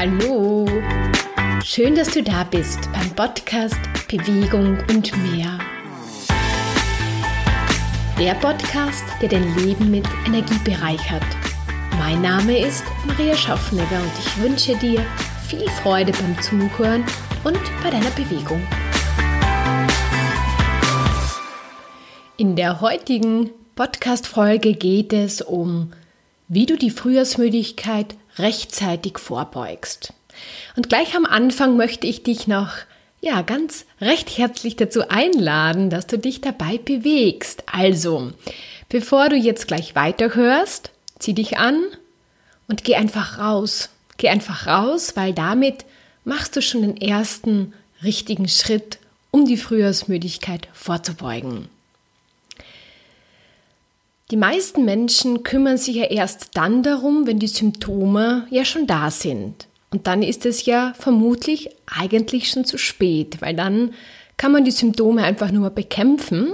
Hallo! Schön, dass du da bist beim Podcast Bewegung und mehr. Der Podcast, der dein Leben mit Energie bereichert. Mein Name ist Maria Schaffnegger und ich wünsche dir viel Freude beim Zuhören und bei deiner Bewegung. In der heutigen Podcast-Folge geht es um, wie du die Frühjahrsmüdigkeit rechtzeitig vorbeugst. Und gleich am Anfang möchte ich dich noch ja, ganz recht herzlich dazu einladen, dass du dich dabei bewegst. Also, bevor du jetzt gleich weiterhörst, zieh dich an und geh einfach raus. Geh einfach raus, weil damit machst du schon den ersten richtigen Schritt, um die Frühjahrsmüdigkeit vorzubeugen. Die meisten Menschen kümmern sich ja erst dann darum, wenn die Symptome ja schon da sind. Und dann ist es ja vermutlich eigentlich schon zu spät, weil dann kann man die Symptome einfach nur bekämpfen.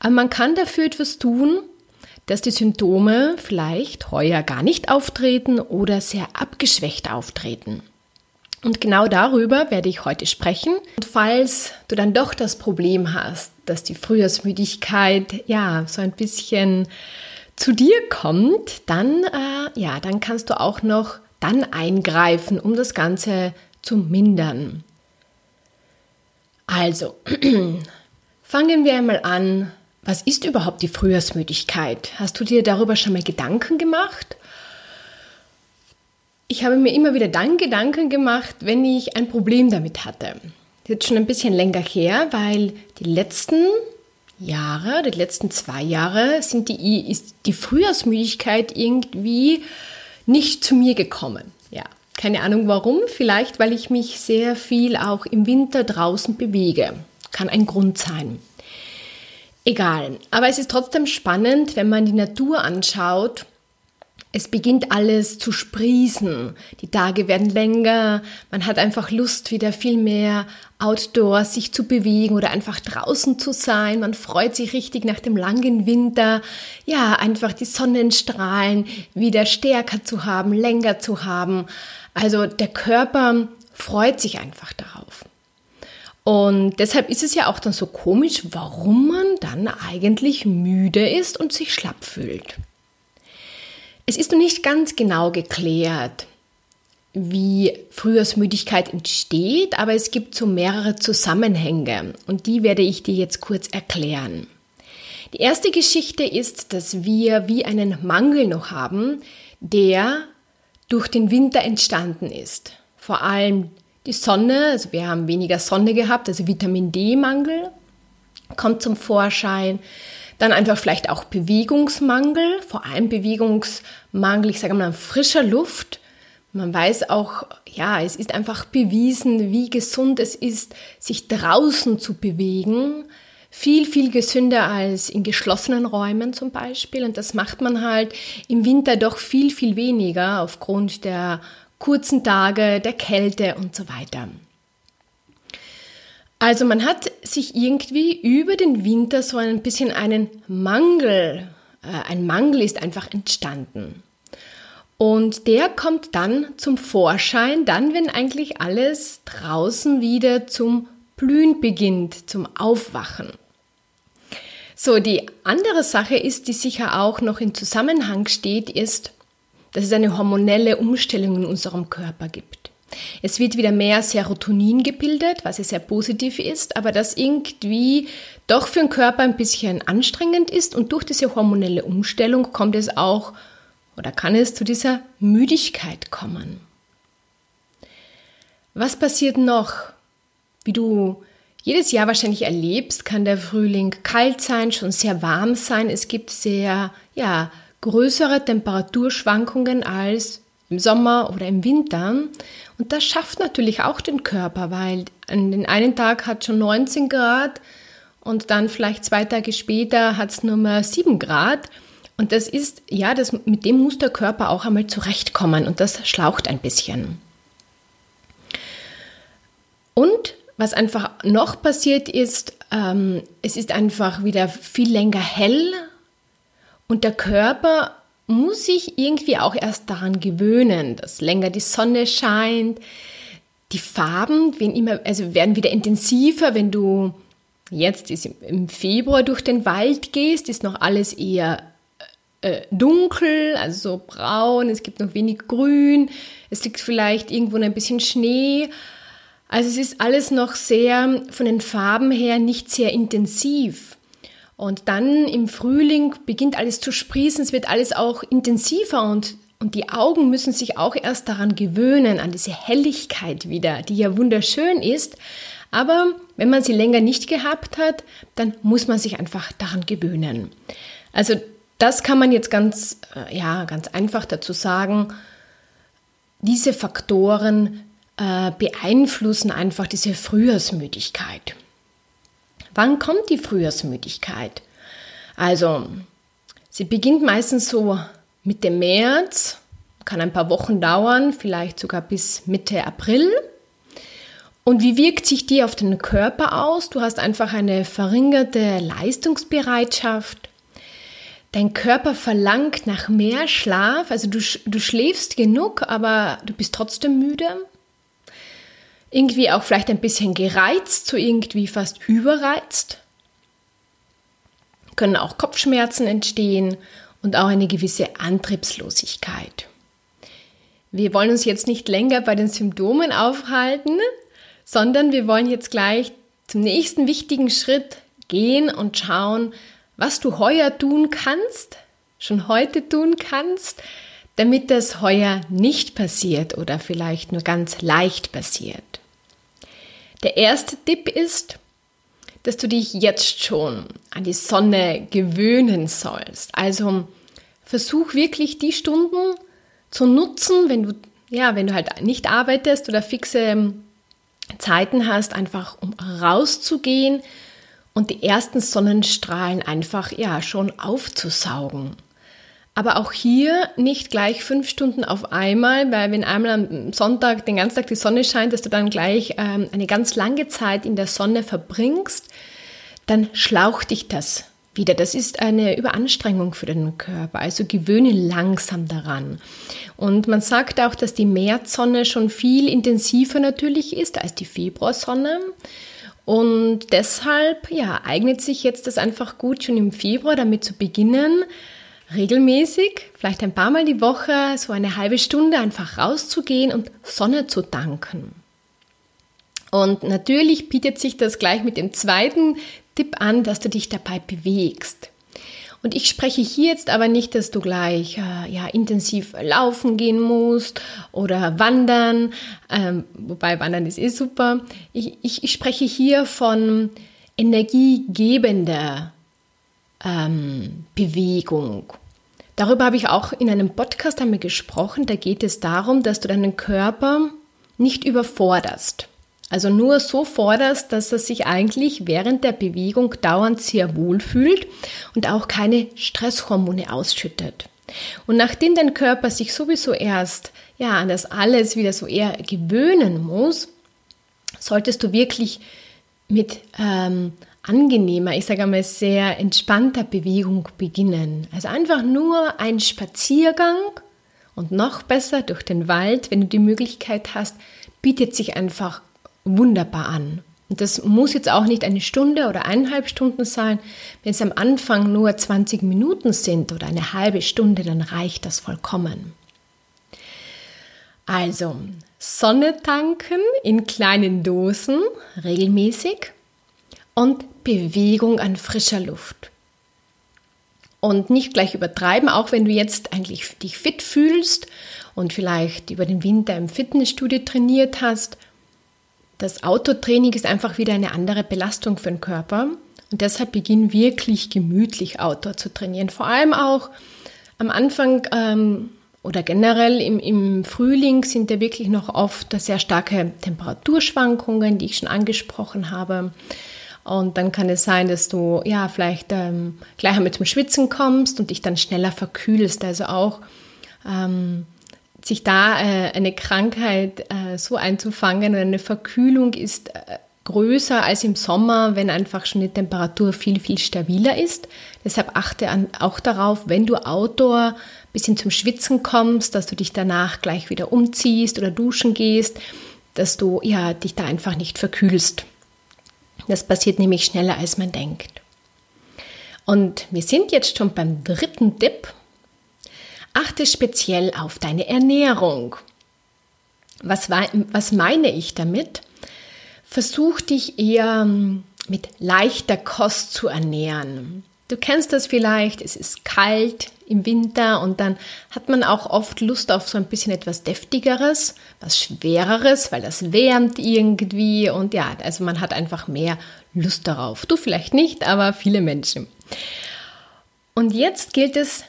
Aber man kann dafür etwas tun, dass die Symptome vielleicht heuer gar nicht auftreten oder sehr abgeschwächt auftreten. Und genau darüber werde ich heute sprechen. Und falls du dann doch das Problem hast, dass die Frühjahrsmüdigkeit ja so ein bisschen zu dir kommt, dann äh, ja, dann kannst du auch noch dann eingreifen, um das Ganze zu mindern. Also, fangen wir einmal an. Was ist überhaupt die Frühjahrsmüdigkeit? Hast du dir darüber schon mal Gedanken gemacht? Ich habe mir immer wieder dann Gedanken gemacht, wenn ich ein Problem damit hatte. Das ist jetzt schon ein bisschen länger her, weil die letzten Jahre, die letzten zwei Jahre, sind die, ist die Frühjahrsmüdigkeit irgendwie nicht zu mir gekommen. Ja, keine Ahnung warum. Vielleicht, weil ich mich sehr viel auch im Winter draußen bewege. Kann ein Grund sein. Egal. Aber es ist trotzdem spannend, wenn man die Natur anschaut es beginnt alles zu sprießen. Die Tage werden länger. Man hat einfach Lust, wieder viel mehr outdoor sich zu bewegen oder einfach draußen zu sein. Man freut sich richtig nach dem langen Winter. Ja, einfach die Sonnenstrahlen wieder stärker zu haben, länger zu haben. Also der Körper freut sich einfach darauf. Und deshalb ist es ja auch dann so komisch, warum man dann eigentlich müde ist und sich schlapp fühlt. Es ist noch nicht ganz genau geklärt, wie Frühjahrsmüdigkeit entsteht, aber es gibt so mehrere Zusammenhänge und die werde ich dir jetzt kurz erklären. Die erste Geschichte ist, dass wir wie einen Mangel noch haben, der durch den Winter entstanden ist. Vor allem die Sonne, also wir haben weniger Sonne gehabt, also Vitamin D-Mangel kommt zum Vorschein. Dann einfach vielleicht auch Bewegungsmangel, vor allem Bewegungsmangel, ich sage mal, frischer Luft. Man weiß auch, ja, es ist einfach bewiesen, wie gesund es ist, sich draußen zu bewegen. Viel, viel gesünder als in geschlossenen Räumen zum Beispiel. Und das macht man halt im Winter doch viel, viel weniger aufgrund der kurzen Tage, der Kälte und so weiter. Also man hat sich irgendwie über den Winter so ein bisschen einen Mangel, äh, ein Mangel ist einfach entstanden. Und der kommt dann zum Vorschein, dann wenn eigentlich alles draußen wieder zum Blühen beginnt, zum Aufwachen. So, die andere Sache ist, die sicher auch noch in Zusammenhang steht, ist, dass es eine hormonelle Umstellung in unserem Körper gibt. Es wird wieder mehr Serotonin gebildet, was ja sehr positiv ist, aber das irgendwie doch für den Körper ein bisschen anstrengend ist und durch diese hormonelle Umstellung kommt es auch oder kann es zu dieser Müdigkeit kommen. Was passiert noch? Wie du jedes Jahr wahrscheinlich erlebst, kann der Frühling kalt sein, schon sehr warm sein. Es gibt sehr, ja, größere Temperaturschwankungen als im Sommer oder im Winter. Und das schafft natürlich auch den Körper, weil an den einen Tag hat schon 19 Grad und dann vielleicht zwei Tage später hat es nur mal 7 Grad. Und das ist, ja, das, mit dem muss der Körper auch einmal zurechtkommen und das schlaucht ein bisschen. Und was einfach noch passiert ist, ähm, es ist einfach wieder viel länger hell und der Körper muss sich irgendwie auch erst daran gewöhnen, dass länger die Sonne scheint. Die Farben werden immer, also werden wieder intensiver, wenn du jetzt im Februar durch den Wald gehst, ist noch alles eher äh, dunkel, also so braun, es gibt noch wenig Grün, es liegt vielleicht irgendwo ein bisschen Schnee. Also es ist alles noch sehr von den Farben her nicht sehr intensiv. Und dann im Frühling beginnt alles zu sprießen, es wird alles auch intensiver und, und die Augen müssen sich auch erst daran gewöhnen, an diese Helligkeit wieder, die ja wunderschön ist. Aber wenn man sie länger nicht gehabt hat, dann muss man sich einfach daran gewöhnen. Also das kann man jetzt ganz, äh, ja, ganz einfach dazu sagen. Diese Faktoren äh, beeinflussen einfach diese Frühjahrsmüdigkeit. Wann kommt die Frühjahrsmüdigkeit? Also, sie beginnt meistens so Mitte März, kann ein paar Wochen dauern, vielleicht sogar bis Mitte April. Und wie wirkt sich die auf den Körper aus? Du hast einfach eine verringerte Leistungsbereitschaft. Dein Körper verlangt nach mehr Schlaf, also du, du schläfst genug, aber du bist trotzdem müde irgendwie auch vielleicht ein bisschen gereizt, so irgendwie fast überreizt. Können auch Kopfschmerzen entstehen und auch eine gewisse Antriebslosigkeit. Wir wollen uns jetzt nicht länger bei den Symptomen aufhalten, sondern wir wollen jetzt gleich zum nächsten wichtigen Schritt gehen und schauen, was du heuer tun kannst, schon heute tun kannst, damit das heuer nicht passiert oder vielleicht nur ganz leicht passiert. Der erste Tipp ist, dass du dich jetzt schon an die Sonne gewöhnen sollst. Also versuch wirklich die Stunden zu nutzen, wenn du ja, wenn du halt nicht arbeitest oder fixe ähm, Zeiten hast, einfach um rauszugehen und die ersten Sonnenstrahlen einfach ja schon aufzusaugen. Aber auch hier nicht gleich fünf Stunden auf einmal, weil wenn einmal am Sonntag den ganzen Tag die Sonne scheint, dass du dann gleich ähm, eine ganz lange Zeit in der Sonne verbringst, dann schlaucht dich das wieder. Das ist eine Überanstrengung für den Körper. Also gewöhne langsam daran. Und man sagt auch, dass die Märzsonne schon viel intensiver natürlich ist als die Februarsonne. Und deshalb ja, eignet sich jetzt das einfach gut, schon im Februar damit zu beginnen, regelmäßig, vielleicht ein paar Mal die Woche, so eine halbe Stunde einfach rauszugehen und Sonne zu danken. Und natürlich bietet sich das gleich mit dem zweiten Tipp an, dass du dich dabei bewegst. Und ich spreche hier jetzt aber nicht, dass du gleich äh, ja, intensiv laufen gehen musst oder wandern, ähm, wobei wandern ist eh super. Ich, ich, ich spreche hier von energiegebender ähm, Bewegung. Darüber habe ich auch in einem Podcast einmal gesprochen. Da geht es darum, dass du deinen Körper nicht überforderst. Also nur so forderst, dass er sich eigentlich während der Bewegung dauernd sehr wohl fühlt und auch keine Stresshormone ausschüttet. Und nachdem dein Körper sich sowieso erst ja an das alles wieder so eher gewöhnen muss, solltest du wirklich mit ähm, angenehmer, ich sage einmal sehr entspannter Bewegung beginnen. Also einfach nur ein Spaziergang und noch besser durch den Wald, wenn du die Möglichkeit hast, bietet sich einfach wunderbar an. Und das muss jetzt auch nicht eine Stunde oder eineinhalb Stunden sein. Wenn es am Anfang nur 20 Minuten sind oder eine halbe Stunde, dann reicht das vollkommen. Also, Sonne tanken in kleinen Dosen regelmäßig und Bewegung an frischer Luft. Und nicht gleich übertreiben, auch wenn du jetzt eigentlich dich fit fühlst und vielleicht über den Winter im Fitnessstudio trainiert hast. Das Autotraining ist einfach wieder eine andere Belastung für den Körper. Und deshalb beginn wirklich gemütlich Outdoor zu trainieren. Vor allem auch am Anfang ähm, oder generell im, im Frühling sind da wirklich noch oft sehr starke Temperaturschwankungen, die ich schon angesprochen habe. Und dann kann es sein, dass du ja vielleicht ähm, gleich einmal zum Schwitzen kommst und dich dann schneller verkühlst. Also auch ähm, sich da äh, eine Krankheit äh, so einzufangen oder eine Verkühlung ist äh, größer als im Sommer, wenn einfach schon die Temperatur viel, viel stabiler ist. Deshalb achte an, auch darauf, wenn du Outdoor bisschen zum Schwitzen kommst, dass du dich danach gleich wieder umziehst oder duschen gehst, dass du ja dich da einfach nicht verkühlst. Das passiert nämlich schneller, als man denkt. Und wir sind jetzt schon beim dritten Tipp. Achte speziell auf deine Ernährung. Was, was meine ich damit? Versuch dich eher hm, mit leichter Kost zu ernähren. Du kennst das vielleicht, es ist kalt im Winter und dann hat man auch oft Lust auf so ein bisschen etwas deftigeres, was schwereres, weil das wärmt irgendwie und ja, also man hat einfach mehr Lust darauf. Du vielleicht nicht, aber viele Menschen. Und jetzt gilt es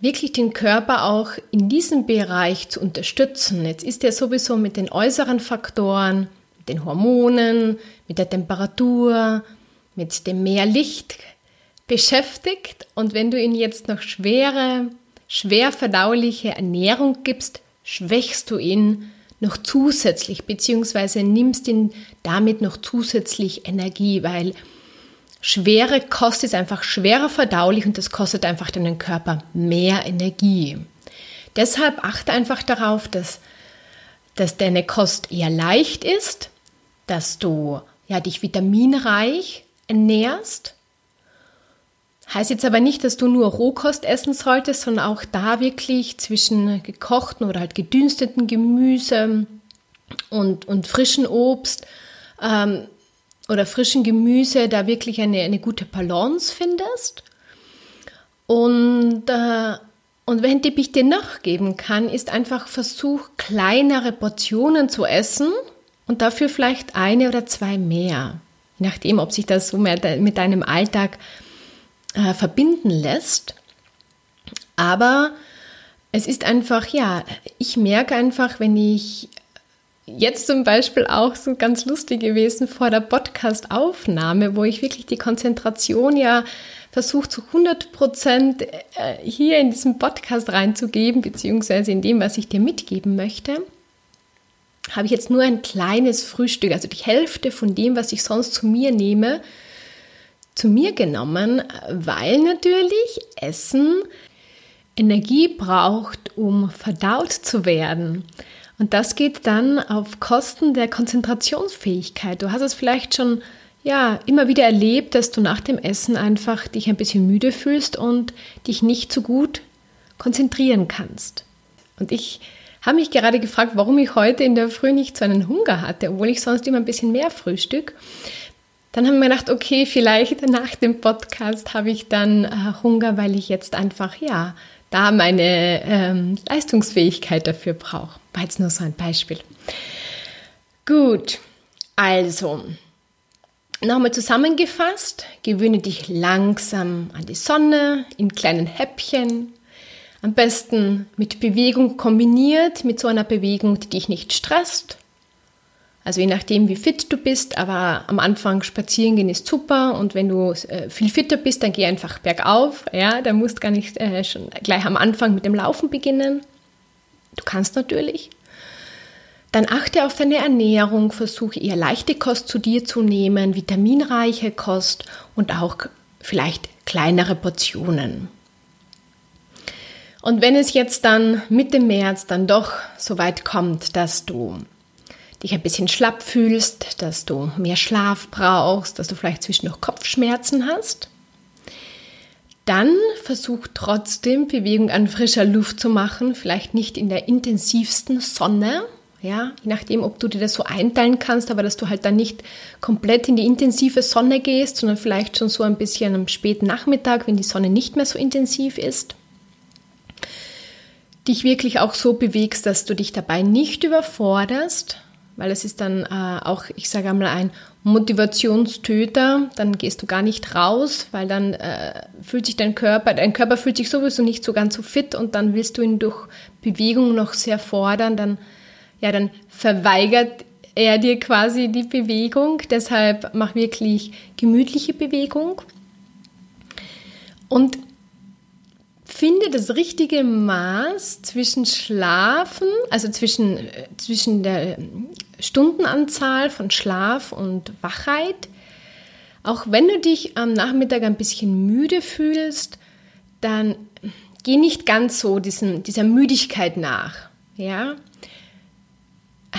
wirklich den Körper auch in diesem Bereich zu unterstützen. Jetzt ist er sowieso mit den äußeren Faktoren, mit den Hormonen, mit der Temperatur, mit dem mehr Licht beschäftigt und wenn du ihm jetzt noch schwere, schwer verdauliche Ernährung gibst, schwächst du ihn noch zusätzlich, beziehungsweise nimmst ihn damit noch zusätzlich Energie, weil schwere Kost ist einfach schwerer verdaulich und das kostet einfach deinen Körper mehr Energie. Deshalb achte einfach darauf, dass, dass deine Kost eher leicht ist, dass du ja, dich vitaminreich ernährst Heißt jetzt aber nicht, dass du nur Rohkost essen solltest, sondern auch da wirklich zwischen gekochten oder halt gedünsteten Gemüse und, und frischen Obst ähm, oder frischen Gemüse da wirklich eine, eine gute Balance findest. Und, äh, und welchen Tipp ich dir noch geben kann, ist einfach Versuch, kleinere Portionen zu essen und dafür vielleicht eine oder zwei mehr. Je nachdem, ob sich das so mit deinem Alltag äh, verbinden lässt. Aber es ist einfach, ja, ich merke einfach, wenn ich jetzt zum Beispiel auch so ganz lustig gewesen vor der Podcast-Aufnahme, wo ich wirklich die Konzentration ja versucht zu 100 Prozent äh, hier in diesem Podcast reinzugeben, beziehungsweise in dem, was ich dir mitgeben möchte, habe ich jetzt nur ein kleines Frühstück, also die Hälfte von dem, was ich sonst zu mir nehme, zu mir genommen, weil natürlich Essen Energie braucht, um verdaut zu werden. Und das geht dann auf Kosten der Konzentrationsfähigkeit. Du hast es vielleicht schon ja, immer wieder erlebt, dass du nach dem Essen einfach dich ein bisschen müde fühlst und dich nicht so gut konzentrieren kannst. Und ich habe mich gerade gefragt, warum ich heute in der Früh nicht so einen Hunger hatte, obwohl ich sonst immer ein bisschen mehr Frühstück. Dann haben wir gedacht, okay, vielleicht nach dem Podcast habe ich dann äh, Hunger, weil ich jetzt einfach, ja, da meine ähm, Leistungsfähigkeit dafür brauche. War jetzt nur so ein Beispiel. Gut, also, nochmal zusammengefasst, gewöhne dich langsam an die Sonne in kleinen Häppchen. Am besten mit Bewegung kombiniert, mit so einer Bewegung, die dich nicht stresst, also je nachdem, wie fit du bist, aber am Anfang spazieren gehen ist super und wenn du äh, viel fitter bist, dann geh einfach bergauf. Ja, da musst gar nicht äh, schon gleich am Anfang mit dem Laufen beginnen. Du kannst natürlich. Dann achte auf deine Ernährung, versuche eher leichte Kost zu dir zu nehmen, vitaminreiche Kost und auch vielleicht kleinere Portionen. Und wenn es jetzt dann Mitte März dann doch so weit kommt, dass du dich ein bisschen schlapp fühlst, dass du mehr Schlaf brauchst, dass du vielleicht zwischendurch Kopfschmerzen hast, dann versuch trotzdem Bewegung an frischer Luft zu machen, vielleicht nicht in der intensivsten Sonne, ja, je nachdem, ob du dir das so einteilen kannst, aber dass du halt dann nicht komplett in die intensive Sonne gehst, sondern vielleicht schon so ein bisschen am späten Nachmittag, wenn die Sonne nicht mehr so intensiv ist. Dich wirklich auch so bewegst, dass du dich dabei nicht überforderst, weil es ist dann äh, auch, ich sage einmal, ein Motivationstöter. Dann gehst du gar nicht raus, weil dann äh, fühlt sich dein Körper, dein Körper fühlt sich sowieso nicht so ganz so fit und dann willst du ihn durch Bewegung noch sehr fordern. Dann, ja, dann verweigert er dir quasi die Bewegung. Deshalb mach wirklich gemütliche Bewegung. Und finde das richtige Maß zwischen Schlafen, also zwischen, äh, zwischen der Stundenanzahl von Schlaf und Wachheit. Auch wenn du dich am Nachmittag ein bisschen müde fühlst, dann geh nicht ganz so diesen, dieser Müdigkeit nach. Ja,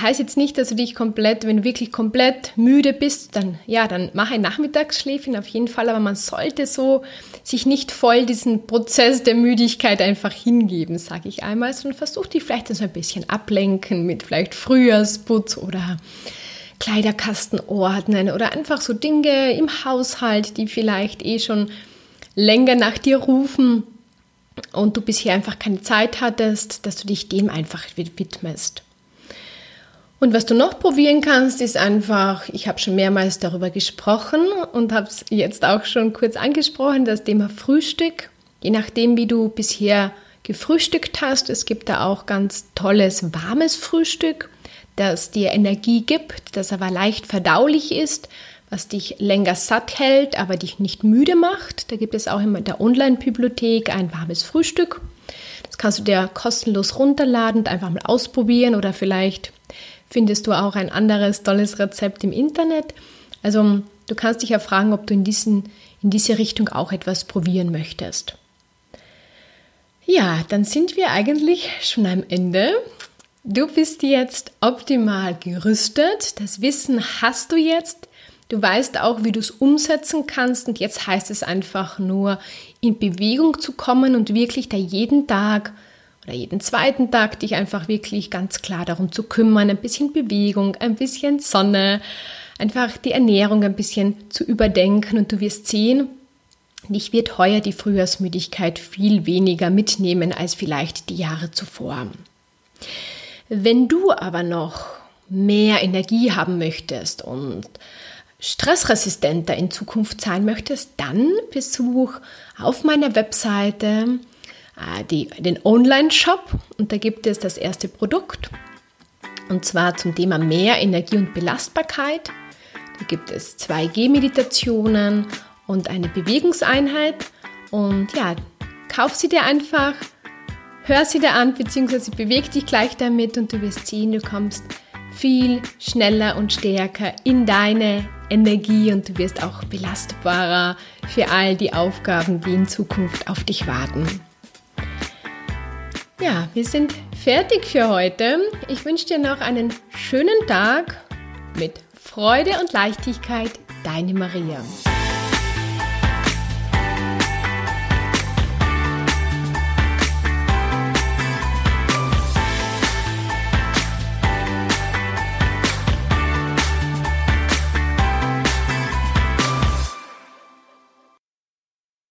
heißt jetzt nicht, dass du dich komplett, wenn du wirklich komplett müde bist, dann ja, dann mach ein Nachmittagsschläfchen auf jeden Fall, aber man sollte so sich nicht voll diesen Prozess der Müdigkeit einfach hingeben, sage ich einmal, sondern versuch dich vielleicht so ein bisschen ablenken mit vielleicht Frühjahrsputz oder Kleiderkasten ordnen oder einfach so Dinge im Haushalt, die vielleicht eh schon länger nach dir rufen und du bisher einfach keine Zeit hattest, dass du dich dem einfach widmest. Und was du noch probieren kannst, ist einfach, ich habe schon mehrmals darüber gesprochen und habe es jetzt auch schon kurz angesprochen, das Thema Frühstück. Je nachdem, wie du bisher gefrühstückt hast, es gibt da auch ganz tolles warmes Frühstück, das dir Energie gibt, das aber leicht verdaulich ist, was dich länger satt hält, aber dich nicht müde macht. Da gibt es auch in der Online-Bibliothek ein warmes Frühstück. Das kannst du dir kostenlos runterladen und einfach mal ausprobieren oder vielleicht findest du auch ein anderes tolles Rezept im Internet. Also du kannst dich ja fragen, ob du in, diesen, in diese Richtung auch etwas probieren möchtest. Ja, dann sind wir eigentlich schon am Ende. Du bist jetzt optimal gerüstet. Das Wissen hast du jetzt. Du weißt auch, wie du es umsetzen kannst. Und jetzt heißt es einfach nur, in Bewegung zu kommen und wirklich da jeden Tag oder jeden zweiten Tag dich einfach wirklich ganz klar darum zu kümmern, ein bisschen Bewegung, ein bisschen Sonne, einfach die Ernährung ein bisschen zu überdenken und du wirst sehen, dich wird heuer die Frühjahrsmüdigkeit viel weniger mitnehmen als vielleicht die Jahre zuvor. Wenn du aber noch mehr Energie haben möchtest und stressresistenter in Zukunft sein möchtest, dann besuch auf meiner Webseite die, den Online-Shop und da gibt es das erste Produkt und zwar zum Thema mehr Energie und Belastbarkeit. Da gibt es 2G-Meditationen und eine Bewegungseinheit und ja, kauf sie dir einfach, hör sie dir an, beziehungsweise beweg dich gleich damit und du wirst sehen, du kommst viel schneller und stärker in deine Energie und du wirst auch belastbarer für all die Aufgaben, die in Zukunft auf dich warten. Ja, wir sind fertig für heute. Ich wünsche dir noch einen schönen Tag mit Freude und Leichtigkeit. Deine Maria.